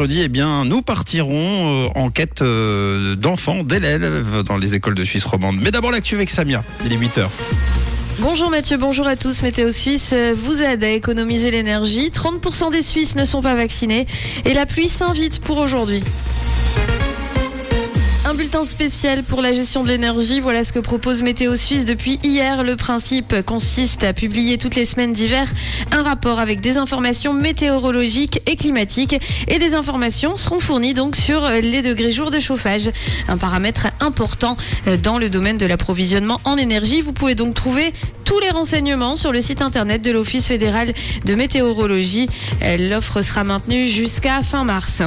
mercredi, eh bien, nous partirons euh, en quête euh, d'enfants, d'élèves dans les écoles de Suisse romande. Mais d'abord l'actu avec Samia, il est 8h. Bonjour Mathieu, bonjour à tous. Météo Suisse vous aide à économiser l'énergie. 30% des Suisses ne sont pas vaccinés et la pluie s'invite pour aujourd'hui. Bulletin spécial pour la gestion de l'énergie. Voilà ce que propose Météo Suisse depuis hier. Le principe consiste à publier toutes les semaines d'hiver un rapport avec des informations météorologiques et climatiques et des informations seront fournies donc sur les degrés jours de chauffage. Un paramètre important dans le domaine de l'approvisionnement en énergie. Vous pouvez donc trouver tous les renseignements sur le site internet de l'Office fédéral de météorologie. L'offre sera maintenue jusqu'à fin mars.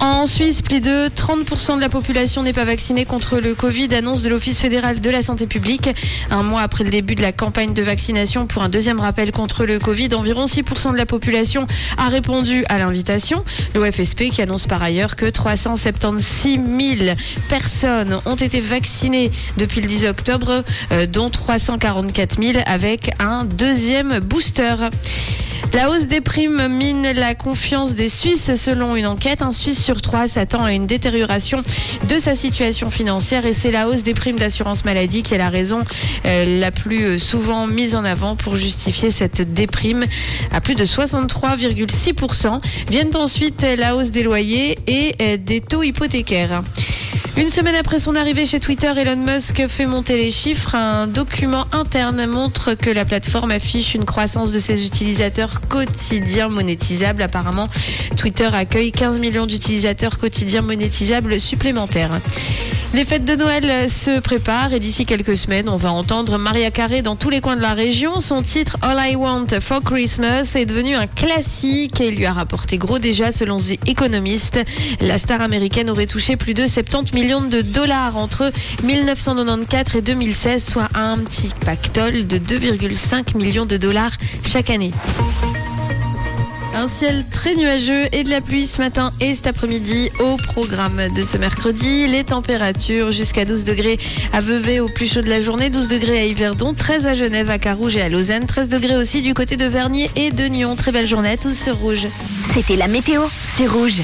En Suisse, plus de 30% de la population n'est pas vaccinée contre le Covid, annonce de l'Office fédéral de la santé publique. Un mois après le début de la campagne de vaccination pour un deuxième rappel contre le Covid, environ 6% de la population a répondu à l'invitation. L'OFSP qui annonce par ailleurs que 376 000 personnes ont été vaccinées depuis le 10 octobre, euh, dont 344 000 avec un deuxième booster. La hausse des primes mine la confiance des Suisses selon une enquête. Un Suisse sur trois s'attend à une détérioration de sa situation financière et c'est la hausse des primes d'assurance maladie qui est la raison euh, la plus souvent mise en avant pour justifier cette déprime. À plus de 63,6%. Viennent ensuite la hausse des loyers et euh, des taux hypothécaires. Une semaine après son arrivée chez Twitter, Elon Musk fait monter les chiffres. Un document interne montre que la plateforme affiche une croissance de ses utilisateurs quotidiens monétisables. Apparemment, Twitter accueille 15 millions d'utilisateurs quotidiens monétisables supplémentaires. Les fêtes de Noël se préparent et d'ici quelques semaines, on va entendre Maria Carey dans tous les coins de la région. Son titre All I Want for Christmas est devenu un classique et lui a rapporté gros déjà selon The Economist. La star américaine aurait touché plus de 70 millions de dollars entre 1994 et 2016, soit un petit pactole de 2,5 millions de dollars chaque année. Un ciel très nuageux et de la pluie ce matin et cet après-midi au programme de ce mercredi. Les températures jusqu'à 12 degrés à Vevey au plus chaud de la journée, 12 degrés à Yverdon, 13 à Genève, à Carouge et à Lausanne, 13 degrés aussi du côté de Vernier et de Nyon. Très belle journée à tous sur Rouge. C'était la météo, c'est Rouge.